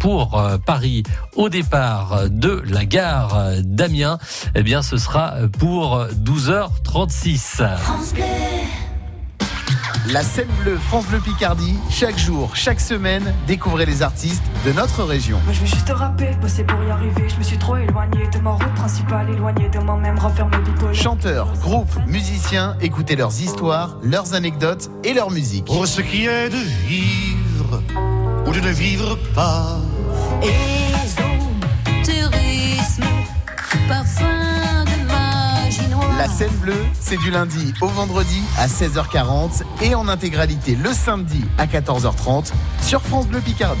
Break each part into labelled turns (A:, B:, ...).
A: pour euh, Paris au départ de la gare d'Amiens, eh bien ce sera pour 12h36.
B: La scène bleue France Bleu Picardie, chaque jour, chaque semaine, découvrez les artistes de notre région.
C: Moi je veux juste rapper, bosser pour y arriver. Je me suis trop éloigné de ma route principale, éloigné de moi-même, refermé bipolaire.
B: Chanteurs, groupes, musiciens, écoutez leurs histoires, leurs anecdotes et leur musique.
D: Pour ce qui est de vivre ou de ne vivre pas.
E: tourisme, parfum de magie noire.
B: La scène bleue, c'est du lundi au vendredi à 16h40 et en intégralité le samedi à 14h30 sur France Bleu Picardie.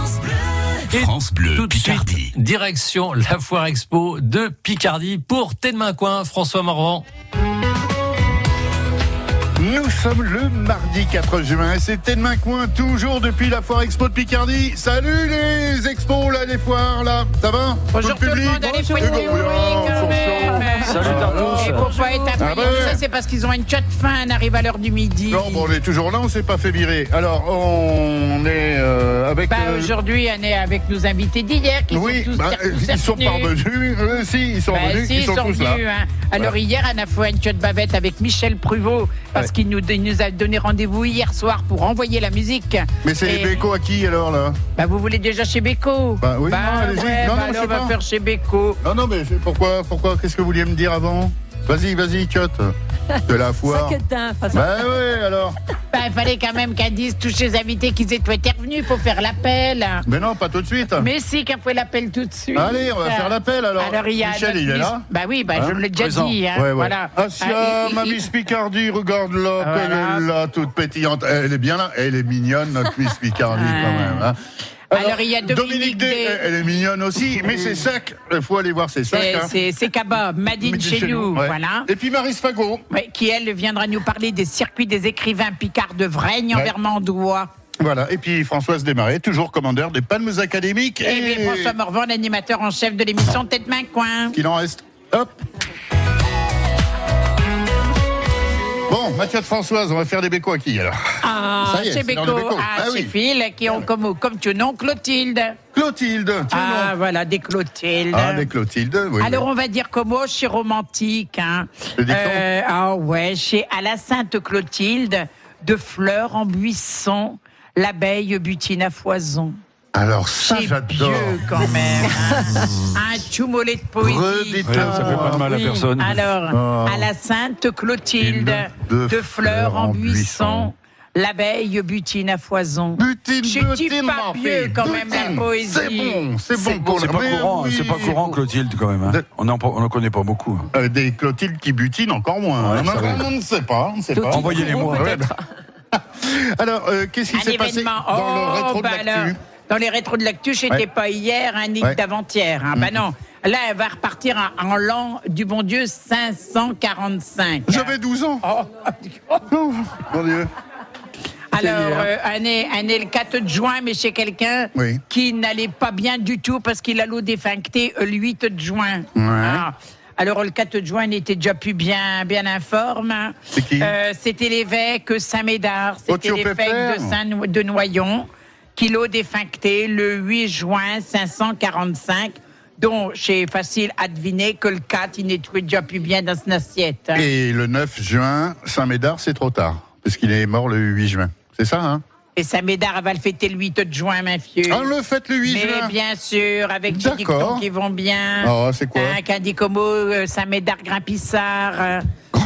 A: Et
F: France Bleu
A: Tout de
F: Picardie.
A: suite, direction la foire expo de Picardie pour Tête Main Coin, François Morvan.
G: Nous sommes le mardi 4 juin et c'est Tedemain Coin, toujours depuis la foire expo de Picardie. Salut les expos là, les foires là, ça va?
H: Bonjour tout le monde, allez,
G: oui,
H: quand
G: bonjour.
H: même.
A: Salut à tous.
H: Et pour pas être
G: Ah ben.
H: ça, c'est parce qu'ils ont une cote fin, on arrive à l'heure du midi.
G: Non, bon, on est toujours là, on s'est pas fait virer. Alors, on est euh, avec.
H: Bah,
G: euh,
H: aujourd'hui, on est avec nos invités d'hier qui
G: oui,
H: sont tous,
G: bah,
H: tous
G: ils sont
H: venus.
G: parvenus. Euh, si, ils sont
H: Bah,
G: venus,
H: si,
G: ils sont, tous
H: venus,
G: là.
H: hein. Alors hier, on a fait une cote bavette avec Michel Pruvot parce
G: Ouais.
H: qu'il nous, il nous a donné rendez-vous hier soir pour envoyer la musique.
G: Mais c'est
H: Et-
G: les bécos à qui alors là?
H: Bah, vous voulez déjà chez Beko?
G: Bah oui, non, allez-y.
H: ouais,
G: Non,
H: bah,
G: non, je sais
H: on va
G: pas.
H: faire chez Beko.
G: Non, non, mais pourquoi, pourquoi Qu'est-ce que vous vouliez me dire avant? Vas-y, vas-y, Tchot. De la foire. Bah ouais, alors.
H: Bah, il fallait quand même qu'elle dise tous ses invités qu'ils étaient revenus, il faut faire l'appel.
G: Mais non, pas tout de suite.
H: Mais si, qu'on fait l'appel tout de suite.
G: Allez, on va faire l'appel alors.
H: Alors, il y a
G: Michel,
H: notre
G: il est
H: Miss-
G: là
H: Bah oui, bah,
G: Hein
H: je l'ai déjà
G: Présent.
H: dit. Hein,
G: Ouais, ouais.
H: Voilà.
G: Asia,
H: Ah, il-
G: ma
H: il-
G: Miss Picardie, regarde-la,
H: Voilà.
G: qu'elle est là, toute pétillante. Elle est bien là, elle est mignonne, notre Miss Picardie,
H: Ah.
G: quand même. hein.
H: Alors, il y a Dominique
G: Day. elle est mignonne aussi, mais c'est sac. Il faut aller voir ses sacs.
H: C'est-
G: hein.
H: Kaba, Madine chez, nous,
G: ouais.
H: voilà.
G: Et puis Marie.
H: Ouais, qui elle viendra nous parler des circuits des écrivains Picard de Vraigne en. Vermandois.
G: Voilà. Et puis Françoise Desmarais, toujours commandeur des Palmes académiques.
H: Et, puis François Morvan, l'animateur en chef de l'émission Tête Main Coin.
G: qu'il en reste. Hop. Bon, Mathieu de Françoise, on va faire des bécos à qui alors
H: Ah,
G: Ça y est,
H: chez
G: c'est l'heure
H: Beko,
G: Beko.
H: ah,
G: Ah oui.
H: Qui ont comme, comme tu nom Clotilde.
G: Clotilde. tiens
H: Ah, voilà, des Clotildes.
G: Ah, des Clotilde, oui.
H: Alors on va dire comment chez romantique. Hein.
G: Le dicton
H: ah ouais, chez à la Sainte Clotilde, de fleurs en buisson, l'abeille butine à foison.
G: Alors ça, j'adore.
H: quand même. hein. Un tout mollet de poésie.
I: Ouais, ça fait pas de mal à
H: Oui.
I: personne.
H: Alors,
G: Oh.
H: à la Sainte Clotilde,
G: De
H: de, fleurs en buisson, l'abeille butine à foison.
G: Butine,
H: Je dis
G: butine,
H: pas
G: ma
H: vieux
G: fille,
H: quand même la
G: butine.
H: poésie.
G: C'est bon, c'est bon pour
I: C'est
G: le
I: pas
G: mais
I: courant,
G: oui.
I: c'est pas courant, Clotilde, quand même. hein.
G: De-
I: On n'en on en connaît pas beaucoup. hein.
G: Euh, des Clotilde qui butinent encore moins.
I: Ouais, ça va.
G: on ne sait pas, on ne sait pas.
I: Envoyez-les-moi.
G: Ouais. Alors, euh, qu'est-ce qui
H: Un
G: s'est passé
H: événement.
G: dans
H: Oh,
G: le rétro de
H: bah
G: l'actu?
H: alors, Dans les rétros de l'actu, j'étais
G: Ouais.
H: pas hier, un nick
G: Ouais.
H: d'avant-hier. Hein. Bah non. Là, elle va repartir en, l'an du bon Dieu 545.
G: J'avais 12 ans.
H: Oh.
G: Oh, mon Dieu.
H: Alors, euh, un, est, le 4 juin, mais chez quelqu'un
G: Oui.
H: qui n'allait pas bien du tout parce qu'il a l'eau défuncté euh, le 8 juin.
G: Ouais.
H: Ah. Alors, le 4 juin n'était déjà plus bien, bien informe. Euh, C'était l'évêque Saint-Médard. C'était l'évêque de, Saint de Noyon l'eau défuncté le 8 juin 545 dont c'est facile à deviner que le 4, il n'était déjà plus bien dans son assiette. hein.
G: Et le 9 juin, Saint-Médard, c'est trop tard. Parce qu'il est mort le 8 juin. C'est ça, hein?
H: Et Saint-Médard va le fêter le 8 juin, ma fille.
G: Ah, le fête le 8
H: Mais
G: juin.
H: bien sûr, avec des dictons qui vont bien.
G: Oh, c'est quoi?
H: Dit comme euh, Saint-Médard Grimpissard.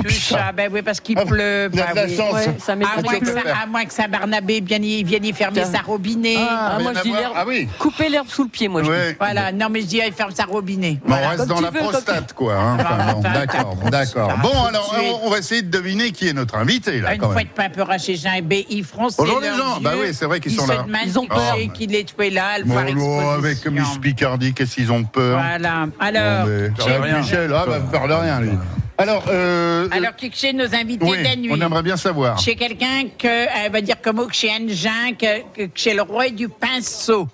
H: Ça. Ben oui, parce qu'il pleut.
G: il y a
H: bah
G: de la
H: oui.
G: chance.
J: Ouais, ça
H: À moins, que ça, à moins que Saint-Barnabé vienne y, vienne y fermer
J: Tiens.
H: sa robinet.
J: Ah, moi,
G: rien
J: je dis.
G: Ah oui.
J: Couper l'herbe sous le pied, moi. je dis.
G: Ouais.
H: Voilà, non mais je dis, il ferme sa robinet.
G: Bon,
H: Voilà.
G: on reste
J: Comme
G: dans la
J: veux,
G: prostate, quoi. hein. Enfin,
H: Ah,
G: bon,
H: enfin,
G: d'accord, d'accord. Bon, alors, on, va essayer de deviner qui est notre invité, là,
H: Une fois de pas peur à chez Jean et B, ils froncent
G: Bonjour, les gens. Bah oui, c'est vrai qu'ils
H: Ils
G: sont là.
J: Ils ont
H: qui
J: peur.
H: qu'il est tué là, le voir
G: avec. Miss Picardie, qu'est-ce qu'ils ont peur
H: Voilà. Alors,
G: Michel, ah, bah, peur de rien, lui. Alors, euh,
H: alors qui que chez nos invités
G: oui,
H: de la nuit?
G: on aimerait bien savoir.
H: Chez quelqu'un que, elle va dire comme que chez Jean, que, que, que chez le roi du pinceau.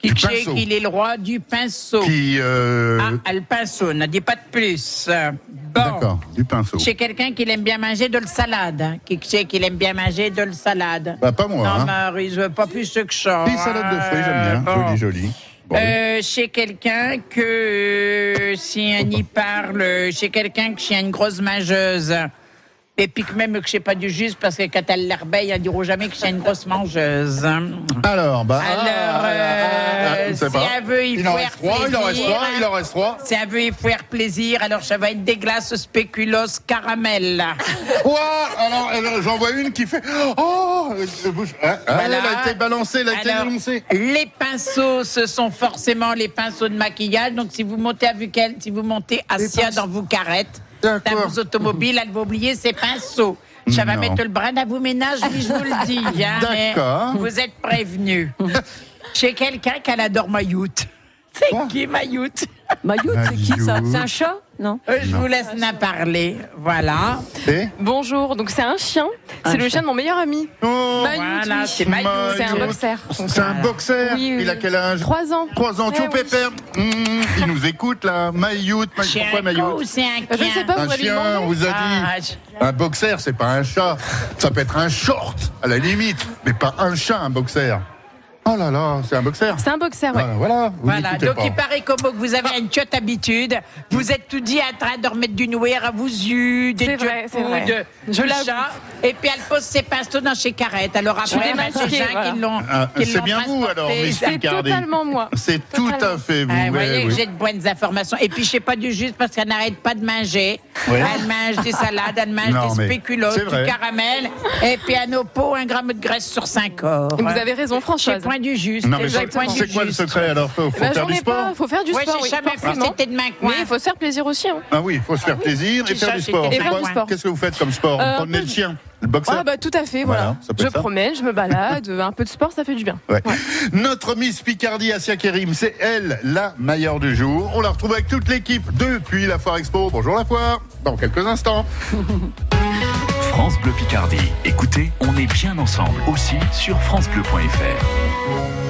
H: Qui
G: Du
H: que chez
G: pinceau.
H: qu'il est le roi du pinceau?
G: Qui, euh,
H: Ah, le pinceau, n'en dis pas de plus. Bon.
G: D'accord, du pinceau.
H: Chez quelqu'un qui aime bien manger de le salade. hein. Qui que chez qu'il aime bien manger de le salade?
G: Bah, pas moi,
H: Non,
G: hein.
H: Marie, je veux pas plus que ça.
G: Des salades de fruits, j'aime bien.
H: Bon.
G: Joli, joli.
H: Euh, chez quelqu'un que euh, si on y parle, chez quelqu'un que chez une grosse mangeuse. Et puis que même que je sais pas du juste parce que quand elle l'herbeille, elle diront jamais que c'est une grosse mangeuse.
G: Alors, bah.
H: Alors,
G: ah,
H: euh,
G: ah, je sais
H: si
G: pas.
H: elle veut y
G: il en
H: faire
G: reste trois, il en reste
H: plaisir.
G: trois, il en reste trois.
H: Si elle veut y faire plaisir, alors ça va être des glaces spéculoos caramel.
G: Ouah, alors, alors, j'en vois une qui fait. Oh euh, bouge. Ah, ah,
H: Voilà.
G: Elle a été balancée, elle a été
H: Alors,
G: lancée.
H: les pinceaux, ce sont forcément les pinceaux de maquillage. Donc, si vous montez avec elle, si vous montez assis dans vos carrettes,
G: D'accord.
H: vos automobiles, elle va oublier ses pinceaux. Ça va
G: Non.
H: mettre le brin à vous ménage, oui, je vous le dis. hein, mais
G: D'accord.
H: Vous êtes prévenus. Chez quelqu'un qui adore Mayoute. C'est qui Mayoute
J: Mayoute, c'est qui ça. C'est un chat Non
H: Euh, Je vous laisse en parler. Voilà.
G: Et
K: Bonjour, donc c'est un chien, c'est le chien de mon meilleur ami.
G: Oh,
K: Mayoute,
H: Voilà,
K: oui.
H: c'est Mayoute.
K: C'est un boxer.
G: C'est un boxer.
K: Oui, oui,
G: Il a
K: oui.
G: quel âge
K: Trois ans.
G: Trois ans,
K: Ouais,
G: tout
K: oui.
G: pépère. Mmh, il nous écoute là. Mayoute.
H: C'est
G: pourquoi
H: un ou c'est un
K: Je
H: chien
K: sais pas,
G: Un
K: vous
G: chien, on vous a
H: Ah,
G: dit. Un boxer, c'est pas un chat. Ça peut être un short, à la limite, mais pas un chat, un boxer. Oh là là, c'est un boxer.
K: C'est un boxer, ouais.
G: Ah, voilà, vous
H: Voilà, donc
G: pas.
H: il paraît comme que vous avez une tiote habitude. Vous êtes tout dit en train de remettre du nourrir à vos yeux, des
K: C'est vrai,
H: jeux
K: c'est vrai.
H: de
K: Je
H: chat. Et puis elle pose ses pinceaux dans chez Carrette. Alors après, ben, c'est gens
K: voilà.
H: qui l'ont.
G: Ah, c'est bien vous, alors,
K: C'est totalement moi.
G: C'est tout à fait vous.
H: Ah, vous voyez que
G: oui.
H: j'ai de bonnes informations. Et puis, je sais pas du juste parce qu'elle n'arrête pas de manger. Elle mange des salades, elle mange
G: Non,
H: des spéculoos, du caramel. Et puis, à nos pots, un gramme de graisse sur cinq corps.
K: Vous avez raison, Françoise.
H: Point du juste.
G: Non, mais
H: c'est
G: c'est
H: point du
G: c'est quoi le secret alors Faut, faut
K: Bah,
G: faire du sport
K: pas, faut faire du
H: Ouais,
K: sport,
H: j'ai
K: oui,
H: jamais c'était de main coin.
K: Mais il faut se faire plaisir aussi. Hein.
G: Ah oui, il faut se faire plaisir et faire
H: ça,
G: du sport.
H: des
G: C'est
K: faire
G: quoi-
K: du sport.
G: Qu'est-ce que vous faites comme sport
K: Euh,
G: Promener le
K: peu-
G: chien Le boxeur
K: Ah bah tout à fait, voilà.
G: Voilà, ça peut
K: je promène, je me balade, un peu de sport, ça fait du bien.
G: Ouais. Notre Miss Picardie, Asia Kerim, c'est elle, la meilleure du jour. On la retrouve avec toute l'équipe depuis la Foire Expo. Bonjour la Foire, dans quelques instants.
L: France Bleu Picardie. Écoutez, on est bien ensemble aussi sur francebleu.fr.
G: Bye.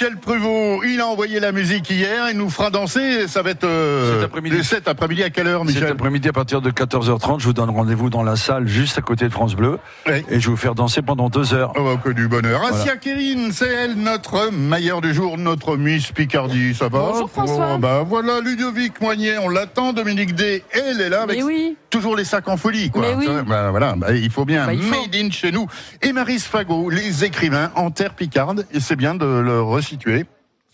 G: Michel Pruvot. Il a envoyé la musique hier, il nous fera danser. Ça va être euh,
I: Cet après-midi.
G: cet après-midi à quelle heure,
I: Cet
G: Michel
I: après-midi à partir de 14h30, je vous donne rendez-vous dans la salle juste à côté de France Bleu
G: Oui.
I: et je vais vous faire danser pendant deux heures.
G: Oh, que du bonheur.
I: Voilà.
G: Asia Kérine, c'est elle, notre meilleure du jour, notre Miss Picardie. Ça va
K: Bonjour, François.
G: Oh, Bah voilà, Ludovic Moignet, on l'attend. Dominique D, elle est là avec
J: Mais oui.
G: Toujours les sacs en folie, quoi.
J: Mais oui.
G: Bah, voilà, bah, il faut bien
J: Bah, il faut.
G: made in chez nous. Et Maris Fagot, les écrivains en terre picarde, et c'est bien de le resituer.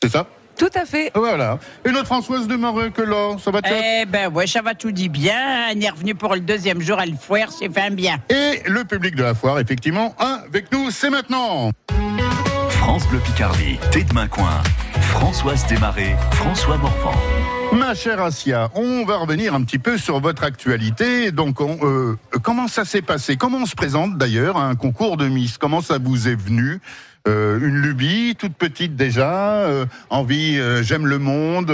G: C'est ça?
J: Tout à fait.
G: Voilà. Et notre Françoise de Marais, que là, ça va te
H: Eh ben ouais, ça va tout dit bien. On est revenu pour le deuxième jour à le foire, c'est fin bien.
G: Et le public de la foire, effectivement, avec nous, c'est maintenant.
L: France Bleu Picardie, Tête de Main Coin, Françoise Desmarais, François Morvan.
G: Ma chère Asia, on va revenir un petit peu sur votre actualité. Donc, on, euh, comment ça s'est passé? Comment on se présente d'ailleurs à un concours de Miss? Comment ça vous est venu? Euh, Une lubie, toute petite déjà, euh, envie, euh, j'aime le monde.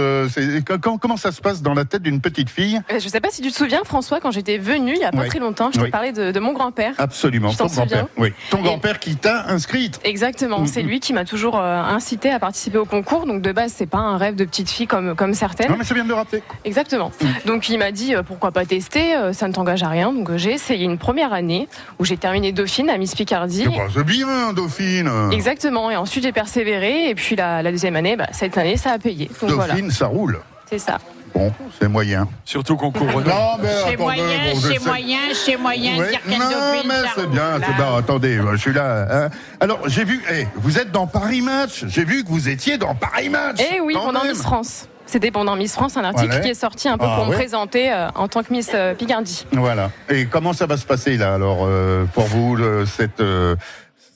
G: quand- comment ça se passe dans la tête d'une petite fille?
K: Je sais pas si tu te souviens, François, quand j'étais venue il y a pas
G: Oui.
K: très longtemps, je t'ai
G: Oui.
K: parlé de, de mon grand-père.
G: Absolument, ton grand-père. Oui, ton
K: Et-
G: grand-père qui t'a inscrite.
K: Exactement, c'est
G: Mhm.
K: lui qui m'a toujours incité à participer au concours. Donc de base, c'est pas un rêve de petite fille comme, comme certaines.
G: Non, mais c'est bien de le rappeler.
K: Exactement. Donc il m'a dit pourquoi pas tester, ça ne t'engage à rien. Donc j'ai essayé une première année où j'ai terminé Dauphine à Miss Picardie.
G: Pas- c'est bien, Dauphine.
K: Exactement. Et ensuite j'ai persévéré. Et puis la, la deuxième année, bah, cette année, ça a payé. Donc voilà,
G: Dauphine, ça roule.
K: c'est ça.
G: Bon, c'est moyen.
I: Surtout concours Renault.
G: Non, mais
H: C'est
G: attendez,
H: moyen,
G: bon, je
H: c'est
G: sais.
H: moyen, c'est moyen dire qu'elle
G: non,
H: dauphine,
G: mais c'est bien, c'est bien. Attendez, je suis là. hein. Alors, j'ai vu, eh, vous êtes dans Paris Match. J'ai vu que vous étiez dans Paris Match.
K: Et oui,
G: quand
K: pendant
G: même.
K: Miss France. C'était pendant Miss France, un article
G: Ouais.
K: qui est sorti un peu
G: Ah
K: pour me présenter euh, en tant que Miss euh, Picardie.
G: Voilà. Et comment ça va se passer là, alors, euh, pour vous, le- cette euh,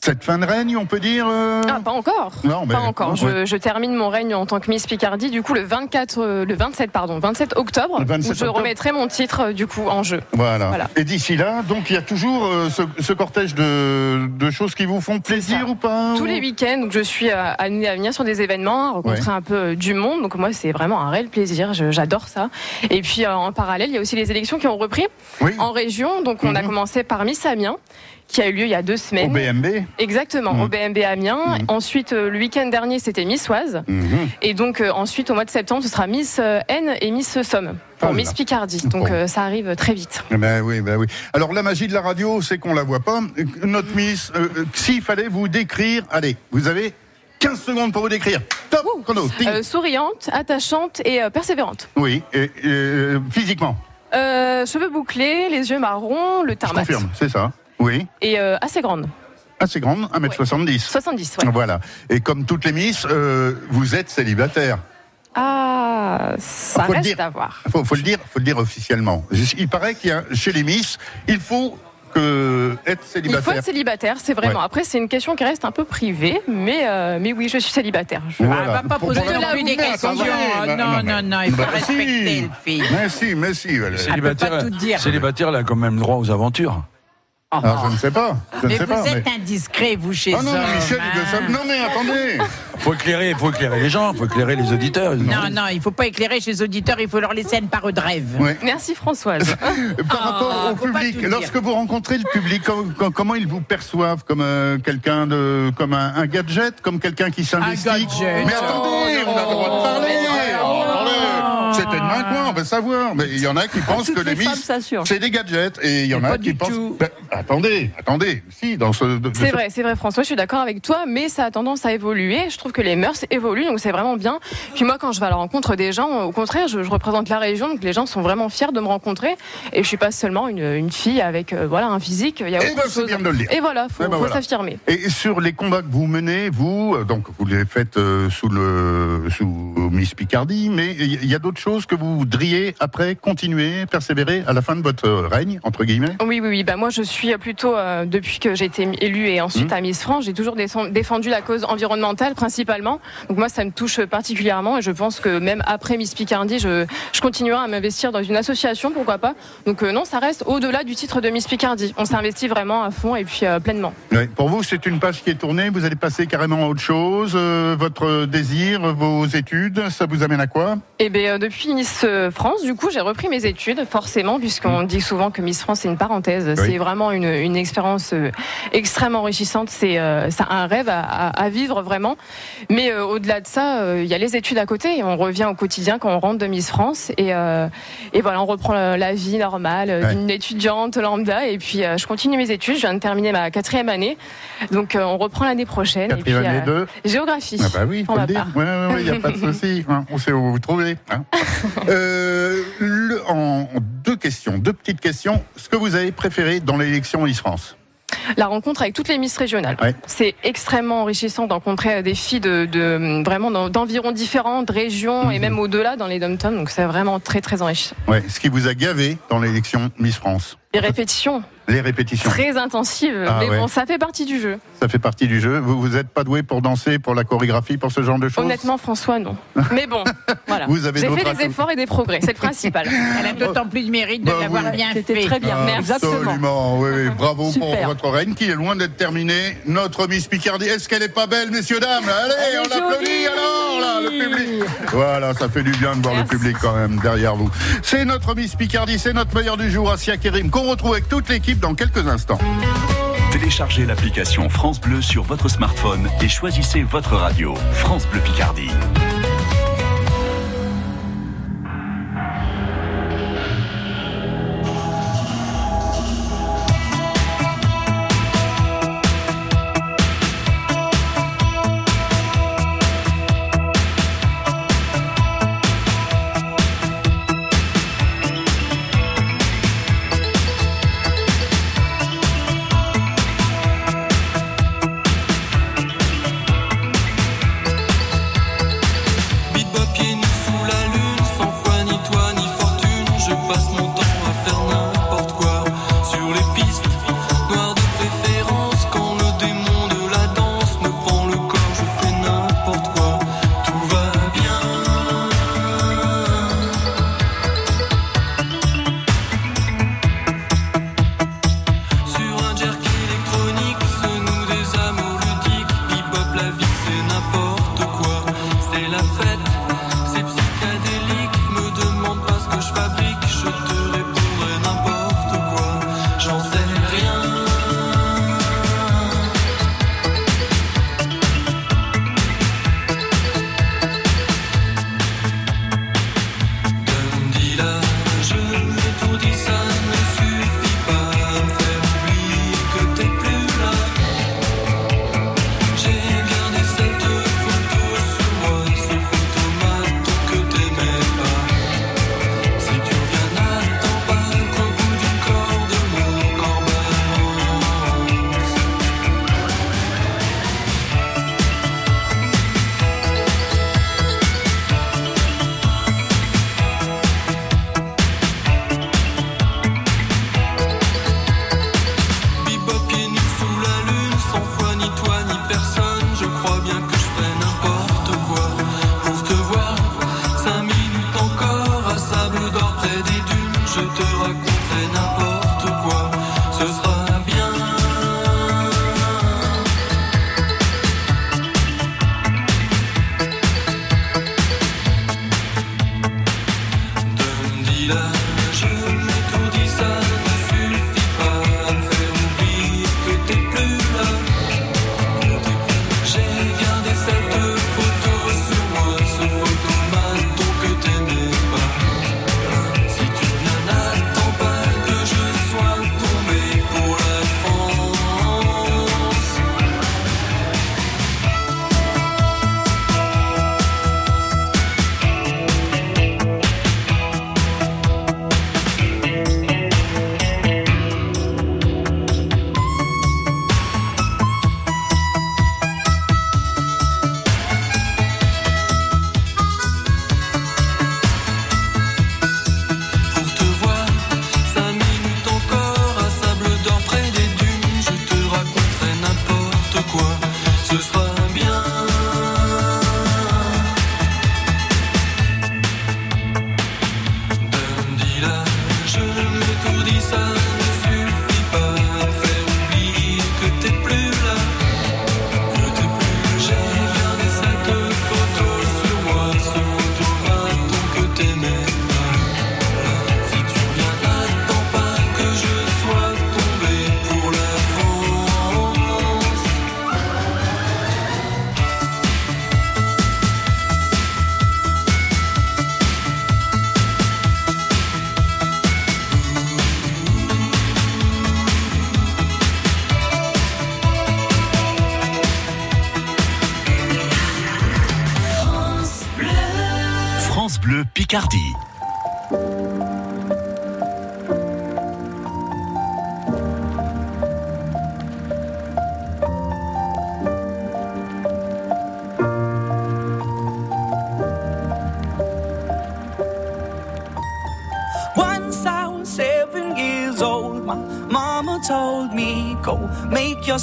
G: cette fin de règne, on peut dire euh
K: Ah, pas encore.
G: Non, mais
K: Pas encore. Je, termine mon règne en tant que Miss Picardie, du coup, le 24, euh, le 27, pardon, 27 octobre,
G: Le 27
K: où je
G: octobre.
K: remettrai mon titre, euh, du coup, en jeu.
G: Voilà.
K: Voilà.
G: Et d'ici là, donc il y a toujours euh, ce, ce cortège de, de choses qui vous font plaisir ou pas
K: Tous
G: ou-
K: les week-ends, donc je suis amenée à venir sur des événements, à rencontrer un peu du monde. Donc moi, c'est vraiment un réel plaisir. J'adore ça. Et puis euh, en parallèle, il y a aussi les élections qui ont repris
G: Oui.
K: en région. Donc on a
G: Mhm.
K: commencé par Miss Amiens, qui a eu lieu il y a deux
G: Au
K: semaines.
G: BMB.
K: Exactement, au BMB Amiens.
G: Mhm.
K: Ensuite, euh, le week-end dernier, c'était Miss Oise.
G: Mhm.
K: Et donc euh, ensuite, au mois de septembre, ce sera Miss euh, N et Miss Somme pour
G: Oh.
K: Miss Picardie. Donc
G: Bon.
K: ça arrive très vite.
G: Eh Ben oui, ben oui. Alors la magie de la radio, c'est qu'on la voit pas. Notre Miss, euh, s'il fallait vous décrire, allez, vous avez 15 secondes pour vous décrire. Top chrono.
K: Euh, souriante, attachante et euh, persévérante.
G: Oui, et, physiquement,
K: Euh, cheveux bouclés, les yeux marrons, le
G: je
K: teint mat.
G: confirme, c'est ça. Oui,
K: Et euh, assez grande.
G: assez grande, 1m70.
K: 70, ouais.
G: Voilà. Et comme toutes les Miss, euh, vous êtes célibataire.
K: Ah, ça
G: Faut le
K: reste
G: dire.
K: à voir.
G: Faut, faut le dire, faut le dire officiellement. Il paraît qu'il y a chez les Miss, il faut que être
K: Il faut
G: célibataire
K: être célibataire, c'est vraiment.
G: Ouais.
K: Après, c'est une question qui reste un peu privée, mais, euh, mais oui, je suis célibataire. Je-
G: Voilà.
H: Elle va pas poser non
G: la-
H: des questions. Non, non, non, il faut
G: Bah,
H: respecter
G: si.
H: le fille.
G: Mais si, mais si. elle-
I: Célibataire,
H: pas tout dire.
I: célibataire, elle a quand même droit aux aventures.
G: Ah, je ne sais pas. Je ne
H: Mais
G: sais
H: vous
G: pas.
H: êtes
G: mais-
H: indiscret, vous, chez
G: Ah non, mais
H: hommes,
G: Michel, il veut ça. Non, mais attendez.
I: Faut éclairer, faut éclairer les gens, faut éclairer les auditeurs.
H: Non, non, il faut pas éclairer chez les auditeurs, il faut leur laisser une parole de rêve.
G: Ouais.
K: Merci Françoise.
G: Par rapport au public, lorsque vous rencontrez le public, com- com- comment ils vous perçoivent? Comme euh, quelqu'un de, comme un, un gadget, comme quelqu'un qui s'investit?
H: gadget.
G: Mais attendez, on a le droit de parler. Oh, attendez. C'était de main va savoir. Mais il y en a qui pensent que les
J: les
G: Miss, c'est des gadgets, et il y en
H: Mais
G: a qui pensent. Ben, attendez, attendez. Si, dans ce.
K: C'est
G: ce-
K: vrai, c'est vrai François, je suis d'accord avec toi, mais ça a tendance à évoluer. Je trouve que les mœurs évoluent, donc c'est vraiment bien. Puis moi, quand je vais à la rencontre des gens, au contraire, je, je représente la région, donc les gens sont vraiment fiers de me rencontrer. Et je suis pas seulement une, une fille avec euh, voilà un physique. Il y a
G: Eh
K: autre
G: ben,
K: chose.
G: bien de le dire.
K: Et voilà, faut,
G: Eh ben,
K: faut
G: voilà.
K: s'affirmer.
G: Et sur les combats que vous menez, vous, euh, donc vous les faites euh, sous le sous Miss Picardie, mais il y a d'autres choses que vous voudriez après continuer, persévérer à la fin de votre règne entre guillemets?
K: Oui, oui, oui. Bah, moi, je suis plutôt, euh, depuis que j'ai été élue et ensuite
G: Mmh.
K: à Miss France, j'ai toujours défend- défendu la cause environnementale principalement. Donc moi, ça me touche particulièrement et je pense que même après Miss Picardie, je, je continuerai à m'investir dans une association, pourquoi pas. Donc euh, non, ça reste au-delà du titre de Miss Picardie. On s'investit vraiment à fond et puis euh, pleinement.
G: Ouais. Pour vous, c'est une page qui est tournée. Vous allez passer carrément à autre chose. votre désir, vos études, ça vous amène à quoi?
K: Et bien, depuis Miss France, du coup, j'ai repris mes études, forcément, puisqu'on dit souvent que Miss France, c'est une parenthèse.
G: Oui.
K: C'est vraiment une, une expérience euh, extrêmement enrichissante. C'est euh, c'est un rêve à, à- à vivre vraiment. Mais euh, au-delà de ça, il y a les études à côté. Et on revient au quotidien quand on rentre de Miss France. Et, et voilà, on reprend la, la vie normale
G: Ouais.
K: d'une étudiante lambda. Et puis, je continue mes études. Je viens de terminer ma quatrième année. Donc, on reprend l'année prochaine. et puis,
G: Quatrième année de
K: Géographie.
G: Ah bah oui,
K: part.
G: Ouais, ouais, il a pas de souci. hein. On sait où vous trouver. hein. Euh, le- en deux questions, deux petites questions. Ce que vous avez préféré dans l'élection Miss France
K: La rencontre avec toutes les Miss régionales.
G: Ouais.
K: C'est extrêmement enrichissant de rencontrer des filles de, de- vraiment d'en- d'environs différents, de régions
G: Mhm.
K: et même au-delà dans les dom Donc c'est vraiment très très enrichissant.
G: Ouais. Ce qui vous a gavé dans l'élection Miss France
K: Les répétitions
G: Les répétitions.
K: très intensives,
G: Ah
K: mais
G: ouais.
K: bon, ça fait partie du jeu.
G: Ça fait partie du jeu. Vous vous n'êtes pas doué pour danser, pour la chorégraphie, pour ce genre de choses?
K: Honnêtement, François, non. Mais bon, voilà.
G: Vous avez
K: J'ai fait des efforts et des progrès, c'est le principal.
H: Elle a d'autant plus de mérite de
G: Bah
H: l'avoir
G: oui.
H: bien
J: C'était très bien. Exactement.
G: Absolument, oui, oui. Bravo pour votre reine qui est loin d'être terminée. Notre Miss Picardie, est-ce qu'elle est pas belle, messieurs, dames? Allez,
J: Elle
G: on applaudit
J: jolie.
G: alors, là, le public. Voilà, ça fait du bien de voir
K: Merci.
G: le public quand même derrière vous. C'est notre Miss Picardie, c'est notre meilleur du jour, Asia Kerim, qu'on retrouve avec toute l'équipe dans quelques instants.
L: Téléchargez l'application France Bleu sur votre smartphone et choisissez votre radio. France Bleu Picardie.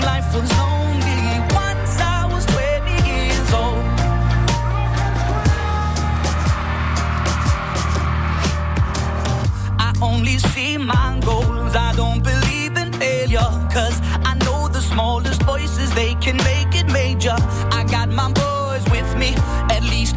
M: life was lonely. Once I was 20 years old. I only see my goals. I don't believe in failure. Cause I know the smallest voices, they can make it major. I got my boys with me, at least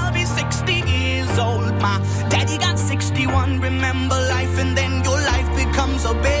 M: My daddy got 61. Remember life, and then your life becomes a better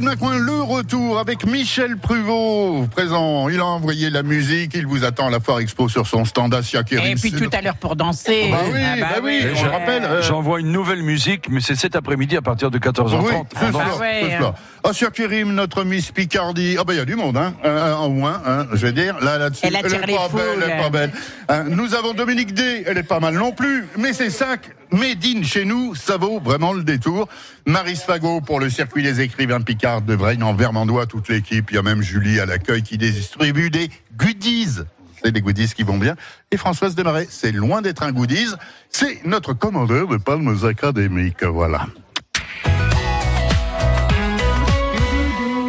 G: McCoy, le retour avec Michel Pruvot, présent. Il a envoyé la musique, il vous attend à la Foire Expo sur son stand Asia Kerim.
H: Et puis tout à l'heure pour danser.
G: Bah oui,
H: Ah
G: bah oui,
I: Et
G: je rappelle. euh,
I: J'envoie une nouvelle musique, mais c'est cet après-midi à partir de 14h30.
G: Oui,
I: danse.
H: ouais,
G: soir. Asia Kerim, notre Miss Picardie. Ah ben il y a du monde, hein, euh, au moins, hein, je vais dire. Là, là-dessus,
H: Elle attire
G: est pas
H: foules.
G: belle, elle est pas belle. Hein, nous avons Dominique D, elle est pas mal non plus, mais c'est ça, made in chez nous, ça vaut vraiment le détour. Maris Fagot pour le circuit des écrivains Picard de Vraine en Vermandois, toute l'équipe. Il y a même Julie à l'accueil qui distribue des goodies. C'est des goodies qui vont bien. Et Françoise Desmarais, c'est loin d'être un goodies. C'est notre commandeur de palmes académiques. Voilà.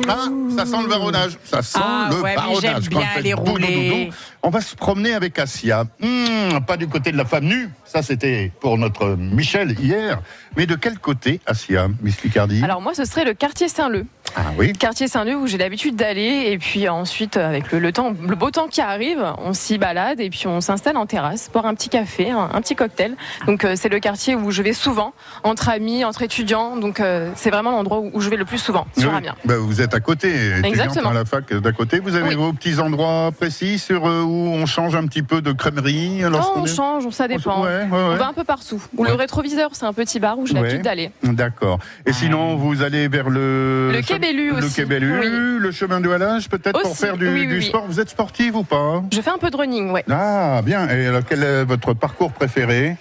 G: Ah, ça sent le varonnage. Ça sent
H: Ah,
G: le
H: ouais, j'aime
G: Quand
H: bien
G: on
H: les
G: va se promener avec Asia. Hmm, pas du côté de la femme nue, ça c'était pour notre Michel hier. Mais de quel côté, Asia, Miss Picardie
K: Alors moi, ce serait le quartier Saint-Leu.
G: Ah oui
K: Quartier Saint-Leu où j'ai l'habitude d'aller et puis ensuite avec le, le temps, le beau temps qui arrive, on s'y balade et puis on s'installe en terrasse, boire un petit café, un, un petit cocktail. Donc euh, c'est le quartier où je vais souvent entre amis, entre étudiants. Donc euh, c'est vraiment l'endroit où où je vais le plus souvent sur
G: Oui.
K: Amiens.
G: Bah, vous êtes à côté,
K: Exactement.
G: à la fac d'à côté. Vous avez
K: Oui.
G: vos petits endroits précis sur euh, où on change un petit peu de crèmerie
K: Non, on
G: est-
K: change, ça dépend.
G: Ouais, ouais,
K: On va un peu partout. Ou le rétroviseur, c'est un petit bar où j'ai
G: Ouais.
K: l'habitude d'aller.
G: D'accord. Et sinon, vous allez vers le...
K: Le
G: Le
K: aussi.
G: Quai Bellu,
K: Oui.
G: le chemin de halage, peut-être pour faire du,
K: oui, oui,
G: du
K: oui.
G: sport. Vous êtes sportive ou pas
K: Je fais un peu de running, ouais.
G: Ah, bien. Et alors, quel est votre parcours préféré?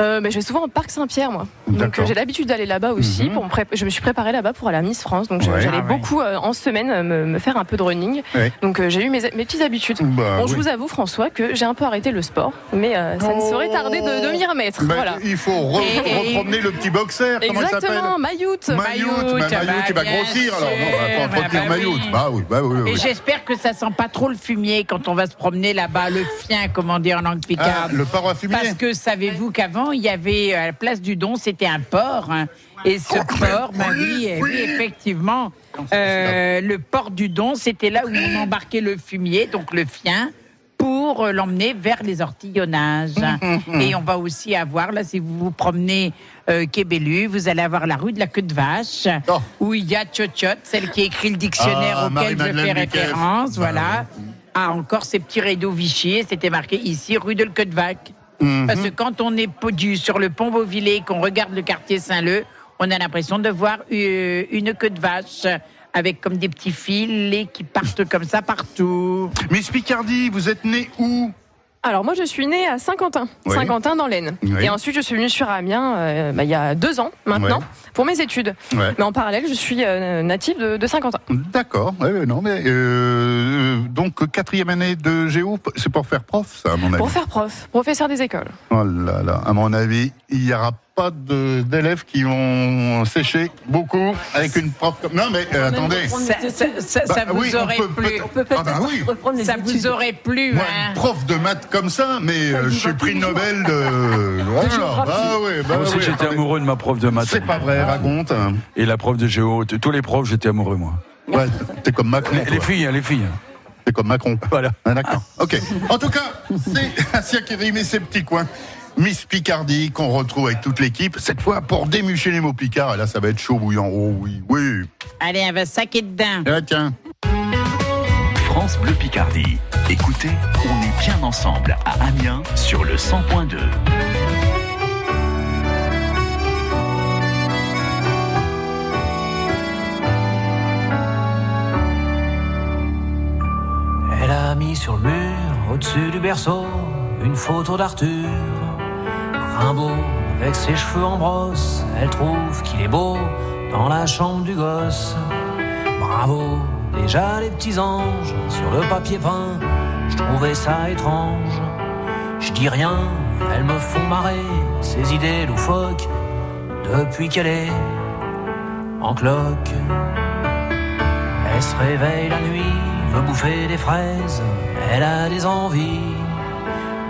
K: Euh, mais je vais souvent au parc Saint-Pierre, moi. Donc euh, j'ai l'habitude d'aller là-bas aussi.
G: Mhm.
K: pour me Je me suis préparée là-bas pour aller à Miss France. Donc
G: Ouais.
K: j'allais
G: Ah ouais.
K: beaucoup euh, en semaine euh, me, me faire un peu de running.
G: Ouais.
K: Donc euh, j'ai eu mes, mes petites habitudes.
G: Bah,
K: bon, je vous avoue, François, que j'ai un peu arrêté le sport. Mais euh, ça ne saurait tarder de, de m'y remettre.
G: Ben,
K: voilà.
G: Il faut re-
K: Et- et-
G: repromener le petit boxer. S'appelle?
K: Exactement, Mayout.
G: Mayout, bah, Mayout, il va
H: bien
G: grossir alors. On va pas
H: sûr,
G: entretenir
H: bah
G: Mayout.
H: oui.
G: Bah oui, bah oui, oui.
H: Et j'espère que ça sent pas trop le fumier quand on va se promener là-bas, le fien, comme on dit en langue
G: Ah,
H: picarde.
G: le port à fumier.
H: Parce que savez-vous qu'avant, il y avait à la place du don, c'était un port. hein. Et ce port, oui, eh oui, effectivement, euh, le port du don, c'était là où on embarquait le fumier, donc le fien, pour euh, l'emmener vers les ortillonnages. Et on va aussi avoir, là, si vous vous promenez euh, vous allez avoir la rue de la queue de vache, où il y a Tchotchot, celle qui écrit le dictionnaire
G: Oh. Ah,
H: auquel je fais référence,
G: Bah
H: voilà. Ah, encore ces petits rideaux Vichy, et c'était marqué ici, rue de le vac
G: Mhm.
H: Parce que quand on est podu sur le pont Beauvillé, qu'on regarde le quartier Saint-Leu, on a l'impression de voir euh, une queue de vache avec comme des petits filets qui partent comme ça partout.
G: Miss Picardie, vous êtes né où?
K: Alors moi je suis née à Saint-Quentin,
G: Oui.
K: Saint-Quentin dans l'Aisne.
G: Oui.
K: Et ensuite je suis venue sur Amiens euh, bah, il y a deux ans maintenant
G: Ouais.
K: pour mes études.
G: Ouais.
K: Mais en parallèle je suis euh, native de, de Saint-Quentin.
G: D'accord. Ouais, non, mais euh, donc quatrième année de géo, c'est pour faire prof, ça, à mon avis.
K: Pour faire prof, professeur des écoles.
G: Oh là là, à mon avis, il n'y aura pas d'élèves qui vont sécher beaucoup avec une prof comme. Non, mais euh, attendez.
H: Ça, ça- ça- ça vous
G: oui, on
H: aurait
G: peut
H: plu.
G: Ah bah oui.
H: Ça vous aurait plu,
G: Moi,
H: hein
G: une prof de maths comme ça, mais euh, je suis prix Nobel de. Voilà. Ah ouais, bah
I: Moi aussi,
G: ouais,
I: j'étais amoureux de ma prof de maths.
G: C'est pas vrai, raconte.
I: Et la prof de géo, tous les profs, j'étais amoureux, moi.
G: Ouais, t'es comme Macron.
I: Les, filles, hein, les filles.
G: T'es comme Macron.
I: Voilà.
G: Ah, D'accord. Ok. En tout cas, c'est Asia Kerim et ses petits coins. Miss Picardie qu'on retrouve avec toute l'équipe, cette fois pour démucher les mots picards. Et là, ça va être chaud bouillant. Oh oui, oui.
H: Allez, on va saquer dedans.
G: Ah, tiens.
L: France Bleu Picardie. Écoutez, on est bien ensemble à Amiens sur le 100.2.
N: Elle a mis sur le mur, au-dessus du berceau, une photo d'Arthur. Rimbaud, avec ses cheveux en brosse, elle trouve qu'il est beau dans la chambre du gosse. Bravo, déjà les petits anges sur le papier peint, je trouvais ça étrange. Je dis rien, elles me font marrer, ces idées loufoques, depuis qu'elle est en cloque. Elle se réveille la nuit, veut bouffer des fraises, elle a des envies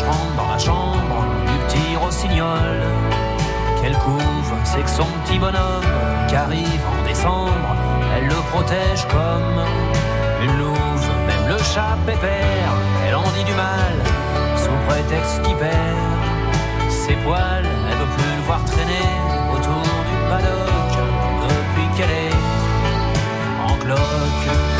N: je rentre dans la chambre du petit rossignol. Qu'elle couvre, c'est que son petit bonhomme qui arrive en décembre, elle le protège comme une louve pépère, elle en dit du mal, sous prétexte qu'il perd ses poils, elle veut plus le voir traîner autour du paddock depuis qu'elle est en cloque.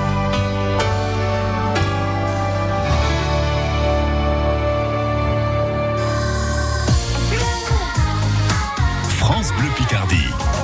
L: Bleu Picardie.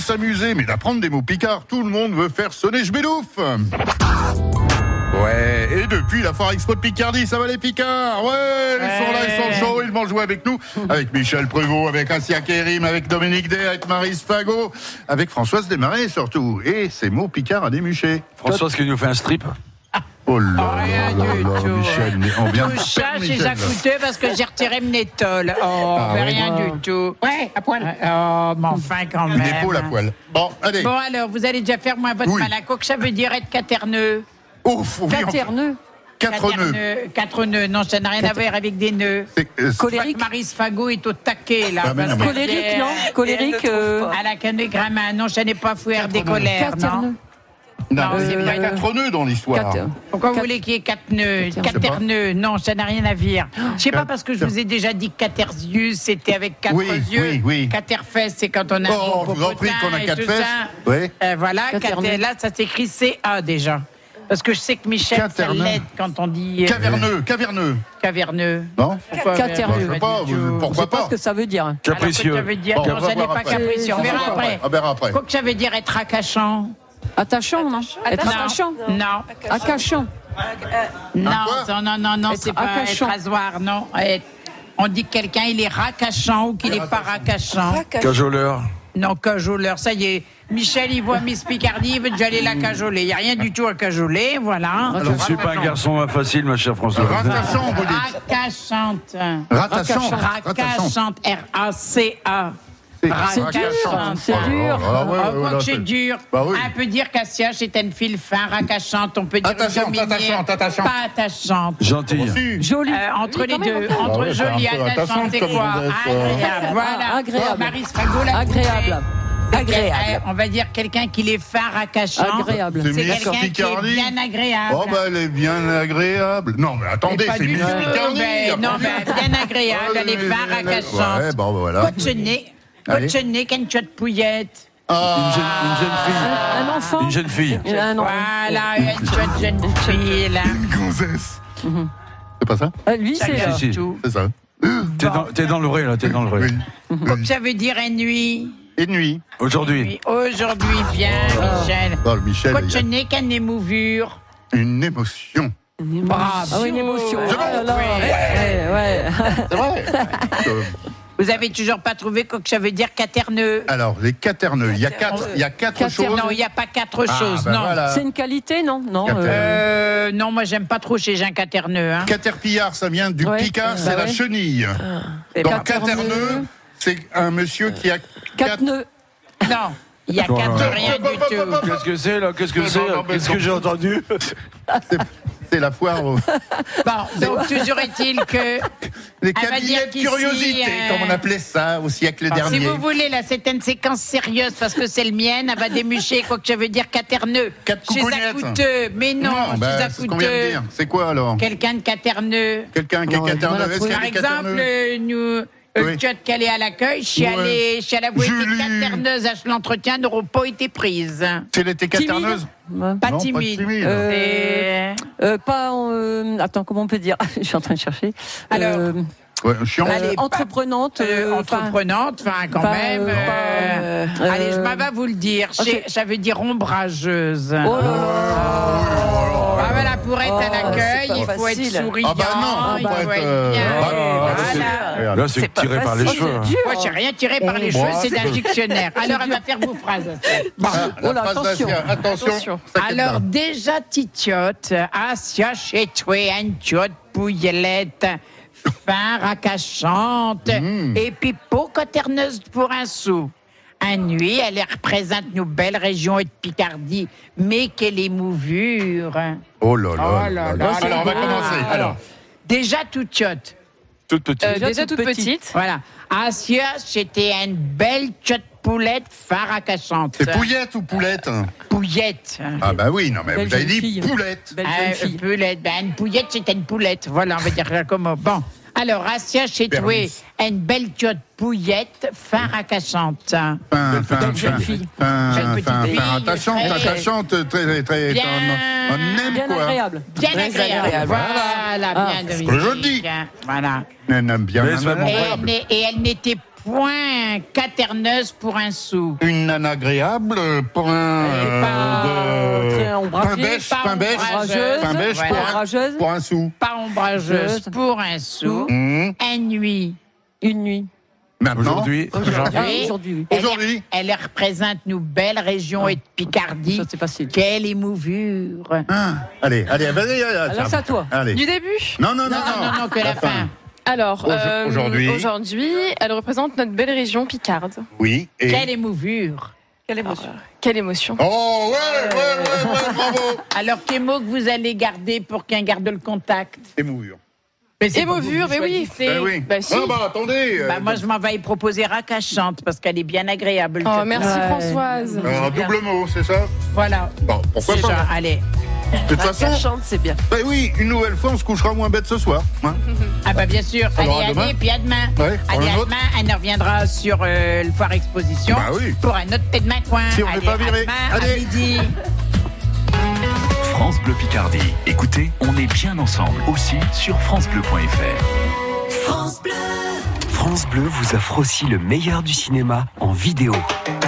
G: S'amuser, mais d'apprendre des mots picards. Tout le monde veut faire sonner Jbelouf. Ouais, et depuis la foire expo de Picardie, ça va les Picards Ouais, ils sont là, ils sont chauds, ils vont jouer avec nous, avec Michel Prévost, avec Assia Kérim, avec Dominique Day, avec Marie Fagot, avec Françoise Desmarais surtout, et ces mots Picards à démucher.
I: Françoise qui nous fait un strip.
G: Oh là là
H: Rien
G: là
H: du
G: là,
H: tout.
G: Michel, mais on vient de
H: Tout ça, c'est
G: Michel.
H: ça coûteux parce que j'ai retiré mon étole. Oh,
G: Ah
H: mais rien du tout. Ouais, à poil. Oh, mais enfin quand
G: Une
H: même.
G: épaule à poil. Bon, allez.
H: Bon alors, vous allez déjà faire moi votre
G: Oui.
H: malaco, que ça veut dire être caterneux.
G: Ouf, oui, enfin,
J: Caterneux.
G: Quatre nœuds.
H: Quatre nœuds, non, ça n'a rien à voir avec des nœuds.
G: C'est- euh,
J: Colérique.
H: Marie Fago est au taquet, là.
G: Ah, mais
H: parce
G: non, mais-
H: que
J: Colérique,
H: c'est-
J: non Colérique. euh,
H: À la canne gramin, non, ça n'est pas fouer des colères, non.
G: Non, il y a quatre nœuds dans l'histoire.
J: Cat-
H: Pourquoi vous
J: Cat-
H: voulez qu'il y ait quatre nœuds
J: Caterneux.
H: Caterneux, non, ça n'a rien à dire. Je sais pas parce que je vous ai déjà dit que Caterzius, c'était avec quatre
G: Oui,
H: yeux.
G: oui, oui.
H: Caterfest, c'est quand on a
G: Oh, vous en prie qu'on a quatre fesses.
H: ça.
G: Oui.
H: Euh, voilà. Cater- là, ça s'écrit CA déjà. Parce que je sais que Michel, ça
G: Caterneux.
H: l'aide quand on dit euh,
G: Caverneux, caverneux.
H: caverneux.
G: Non
H: Pourquoi,
J: Caterneux.
H: euh,
G: Je sais pas.
J: Je
G: pourquoi
J: sais pas
G: pas
J: ce que ça veut dire.
H: Alors, qu'est-ce que
I: Capricieux.
H: ça veut dire
G: Bon,
H: Non,
G: on
H: ça n'est pas capricieux. On verra après.
G: On verra après.
H: Quoi que ça veut dire être raccachant
J: Attachant, non? Être
H: Non.
J: attachant?
H: Non.
J: Accachant.
H: Non, non, non, non,
J: Être
H: c'est pas être rasoir, non. On dit que quelqu'un, il est raccachant ou qu'il n'est pas raccachant.
I: Cajoleur.
H: Non, cajoleur, ça y est. Michel, il voit Miss Picardie, il veut déjà aller la cajoler. Il n'y a rien du tout à cajoler, voilà.
I: Je ne suis pas un garçon facile, ma chère Françoise.
G: Ratachant, vous dites.
H: Raccachante.
G: Ratachant.
H: Raccachante. R-A-C-A.
G: C'est
H: Raccachante.
J: C'est dur.
G: Ah,
H: quoi
G: là,
H: que c'est
G: c'est-
H: dur.
G: Bah.
H: On peut dire qu'Assia, c'est une fille fin, raccachante. On peut dire
G: Attachante, attachante, attachante.
H: Pas attachante.
I: Gentil.
G: Aussi.
J: Joli.
H: Euh, entre
J: Oui,
H: les deux, entre
G: Ah ouais, c'est
H: joli
G: un
H: et
G: attachante
H: c'est quoi
G: euh.
H: Agréable, voilà.
J: Ah, agréable.
H: Marie
J: Agréable. Agréable.
H: Euh, On va dire quelqu'un qui est fin, raccachant.
J: Agréable.
G: C'est
H: C'est
G: Miss
H: quelqu'un qui est bien agréable.
G: Oh, bah, elle est bien agréable. Non, mais attendez, c'est Miss
H: non, mais bien agréable, elle est.
G: Ouais, bon, bah, voilà.
H: Cochonné, Cochonné, qu'une chouette pouillette.
I: Une jeune, une jeune fille.
J: Un enfant.
I: Une jeune fille.
J: Un enfant.
H: Voilà, une chouette jeune fille, là.
G: Une gonzesse. C'est pas ça
J: Ah, Lui,
H: Ça
J: c'est.
I: si.
H: tout.
G: C'est ça.
I: T'es dans, t'es dans le vrai, là, t'es dans le vrai.
G: Oui.
H: Comme ça veut dire une nuit.
G: Et nuit.
I: Aujourd'hui.
H: Aujourd'hui, bien, Michel.
G: Oh, Michel, il y a
H: Cochonné, qu'une émouvure.
G: une émotion.
H: Bravo.
J: Ah oui, une émotion.
H: Je
J: Oh là là,
H: Oui.
J: ouais, ouais.
G: C'est vrai. Euh,
H: Vous avez toujours pas trouvé quoi que ça veut dire caterneux
G: Alors, les caterneux, il y a quatre, il y a quatre choses.
H: Non, il n'y a pas quatre
G: Ah,
H: choses,
G: ben
H: non.
G: voilà.
J: C'est une qualité, non Non. Euh,
H: Euh, non, moi j'aime pas trop chez Jean Caterneux. Hein.
G: Caterpillar, ça vient du
J: Ouais.
G: picard,
J: Bah
G: c'est la
J: ouais.
G: chenille.
J: et
G: Donc,
J: Caterneux,
G: caterneux, c'est un monsieur qui a
J: Quatre nœuds.
H: Non, il y a quatre rien du tout.
I: Qu'est-ce que c'est, là? Qu'est-ce que
G: Non,
I: c'est
G: non,
I: Qu'est-ce
G: non.
I: que j'ai entendu?
G: C'est- la foire
H: Bon, donc toujours est-il que.
G: Les cabinets de curiosité,
H: euh,
G: comme on appelait ça au siècle
H: si
G: dernier.
H: vous voulez, là, c'est une séquence sérieuse parce que c'est le mien. Elle va démucher quoi que ça veut dire caterneux.
G: Quatre
H: coûteux. Mais non, chez
G: bah, c'est ce qu'on vient de
H: coûteux.
G: dire. C'est quoi alors?
H: Quelqu'un de caterneux.
G: Quelqu'un qui est
J: Non,
G: caterneux Est-ce qu'il y a
H: Par exemple,
G: caterneux?
H: euh, nous,
G: Oui.
H: qu'elle est à l'accueil, je suis
G: Ouais.
H: allée, que
G: Julie.
H: caterneuse à l'entretien n'aurait pas été prise.
G: Si elle était caterneuse.
H: Pas
G: Non, pas
H: timide.
J: Euh,
H: C'est-
J: Euh, pas en, euh, attends, comment on peut dire Je suis en train de chercher.
H: Alors,
J: Euh,
G: Ouais, chiant.
H: Allez,
J: euh,
H: pas-
J: entreprenante.
H: Euh,
J: euh,
H: entreprenante, enfin quand
J: pas,
H: même.
J: euh,
H: euh,
J: pas, euh,
H: allez, je
J: euh,
H: m'en vais vous le dire. Chez- Ça veut dire ombrageuse.
J: Oh là là.
H: Voilà, pour être à
J: Oh,
H: l'accueil, il faut être
J: facile.
H: souriant.
G: Ah bah non,
H: il
G: faut être,
H: être
G: euh,
H: voilà.
I: Là, c'est tiré par les cheveux. hein.
H: Moi, j'ai rien tiré par les cheveux, c'est d'un dictionnaire. Alors, elle va faire vos phrases. Bon.
G: Ah,
J: Oh là, attention.
G: Attention.
H: Alors, déjà, titiote, Asia chez toi, une tiote pouillelette, fin raccachante,
G: Mm.
H: et puis peau coterneuse pour un sou. À nuit, elle représente nos belles régions et de Picardie, mais quelle émouvure.
G: Oh là là.
H: Oh là
G: là
H: là
G: là.
H: là
G: Alors, on va commencer. Alors,
H: Déjà toute tiote.
I: Toute petite.
K: Euh,
J: Déjà
K: déjà
J: toute
K: toute
J: petite.
K: petite.
H: Voilà. Asia, c'était une belle tiote poulette fin raccachante.
G: c'est pouillette ou poulette
H: Pouillette.
G: Ah bah oui, non mais
J: Belle
G: vous avez dit
J: fille.
G: poulette.
J: Belle
H: Euh,
J: jeune fille.
H: poulette, ben, une pouillette, c'est une poulette. Voilà, on va dire ça comme Bon. Alors, Assia, chez toi, une belle tiote pouillette, fin raccachante.
G: Fin, fin,
J: jeune
G: fin,
J: fille.
G: fin,
H: Jeune petite
G: fin,
H: fille,
G: fin, attachante,
H: très-
G: attachante, très, très,
H: Bien.
G: on, on aime
J: Bien
G: quoi
J: agréable.
H: Bien
J: Très
H: agréable. Voilà,
J: Ah,
H: bien de
G: ce que je dis.
H: Voilà.
G: On aime bien.
H: Et elle,
G: agréable.
H: n'est- et elle n'était point caterneuse pour un sou.
G: Une nana agréable pour un
J: Et pas,
G: euh,
J: ombragée,
G: pain bêche,
H: pas
G: pain bêche,
H: ombrageuse.
G: pain bêche
H: Voilà.
G: pour, un,
J: Ombrageuse.
G: pour un sou.
H: Pas ombrageuse pour un sou.
G: Mmh.
H: Un nuit.
J: Une nuit.
I: Aujourd'hui,
H: Aujourd'hui,
J: Aujourd'hui.
H: elle,
G: Aujourd'hui.
H: elle représente nos belles régions et de Picardie.
J: Ça, c'est facile.
H: Quelle émouvure.
G: Ah, Allez, allez, vas-y.
J: Alors, c'est à toi.
G: Allez.
K: Du début
G: Non, non, non,
H: Non, non, non, que la fin.
K: Alors,
G: Aujo-
K: euh,
G: aujourd'hui.
K: aujourd'hui, elle représente notre belle région Picarde.
G: Oui. Et...
H: Quelle émouvure.
J: Quelle émotion.
K: Quelle émotion.
G: Oh, ouais, ouais, ouais, ouais, bravo.
H: Alors, quel mot que vous allez garder pour qu'un garde le contact
G: Émouvure.
H: Mais c'est vous qui
K: mais oui.
H: choisissez.
G: Ben oui.
K: Bah, si.
G: Ah, bah attendez. euh,
H: Bah, moi, je m'en vais y proposer Rakachante parce qu'elle est bien agréable.
K: Oh, merci
J: Ouais.
K: Françoise.
G: un double mot, c'est ça?
H: Voilà.
G: Bon, pourquoi pas
H: genre, allez.
G: De toute façon,
J: chante, c'est bien.
G: bah oui, une nouvelle fois, on se couchera moins bête ce soir. hein.
H: Ah bah bien sûr.
G: Alors, à
H: allez,
G: demain
H: allez, puis à demain.
G: Ouais,
H: allez, à
G: autre.
H: demain. Elle reviendra sur euh, le foire exposition
G: Bah oui.
H: pour un autre tête de main coin.
G: Si on n'est
H: Allez,
G: pas
H: à
G: viré.
H: demain,
G: Allez.
H: à midi.
O: France Bleu Picardie. Écoutez, on est bien ensemble aussi sur francebleu.fr.
F: France Bleu vous offre aussi le meilleur du cinéma en vidéo.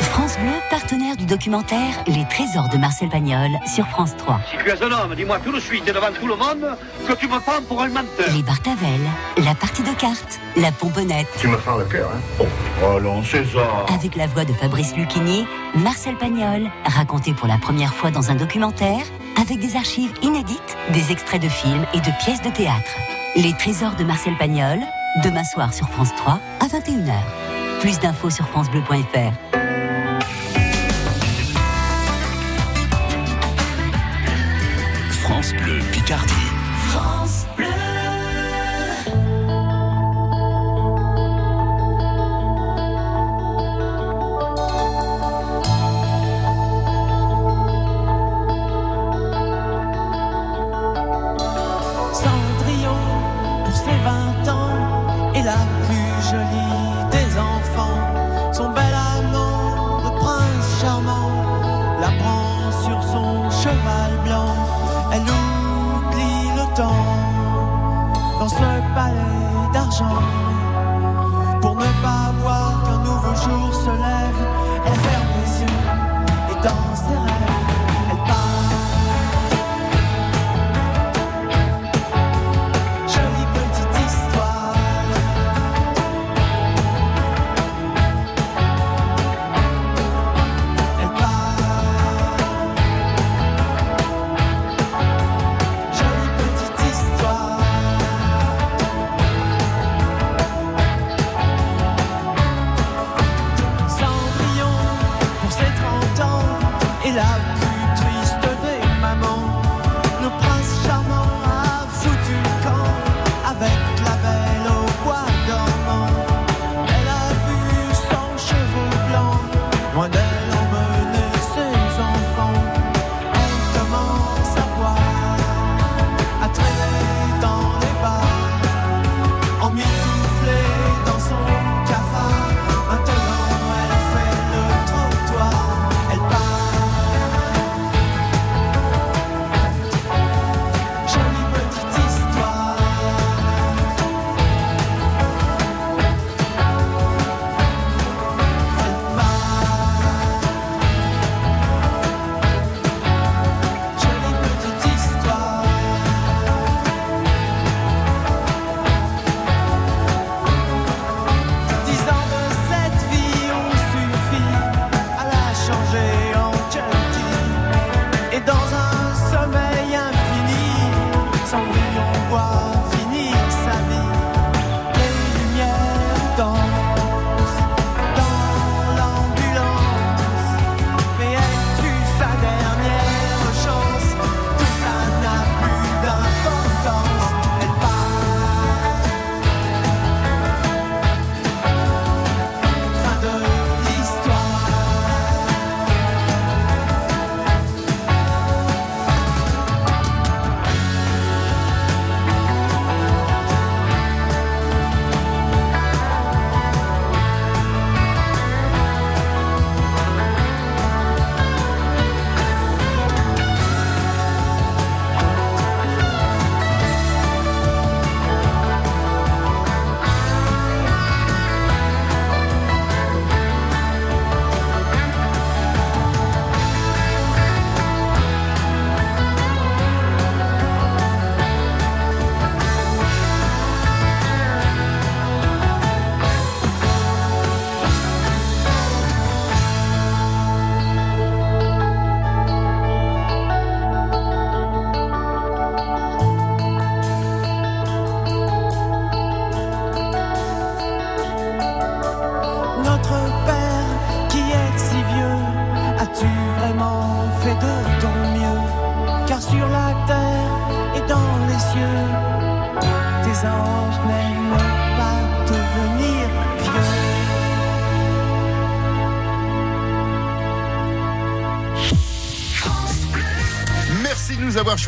P: France Bleu, partenaire du documentaire Les Trésors de Marcel Pagnol sur France 3.
Q: Si tu es un homme, dis-moi tout de suite et devant tout le monde que tu me prends pour un menteur.
P: Les Bartavel, la partie de cartes, la pomponnette.
Q: Tu me fends le cœur, hein Oh, oh non, César.
P: Avec la voix de Fabrice Lucchini, Marcel Pagnol, raconté pour la première fois dans un documentaire, avec des archives inédites, des extraits de films et de pièces de théâtre. Les Trésors de Marcel Pagnol, demain soir sur France 3 à 21h. Plus d'infos sur francebleu.fr.
O: France Bleu Picardie.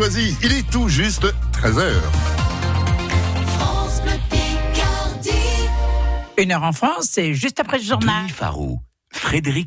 G: Il est tout juste 13h.
H: Une heure en France, c'est juste après le journal.
R: Denis Farou, Frédéric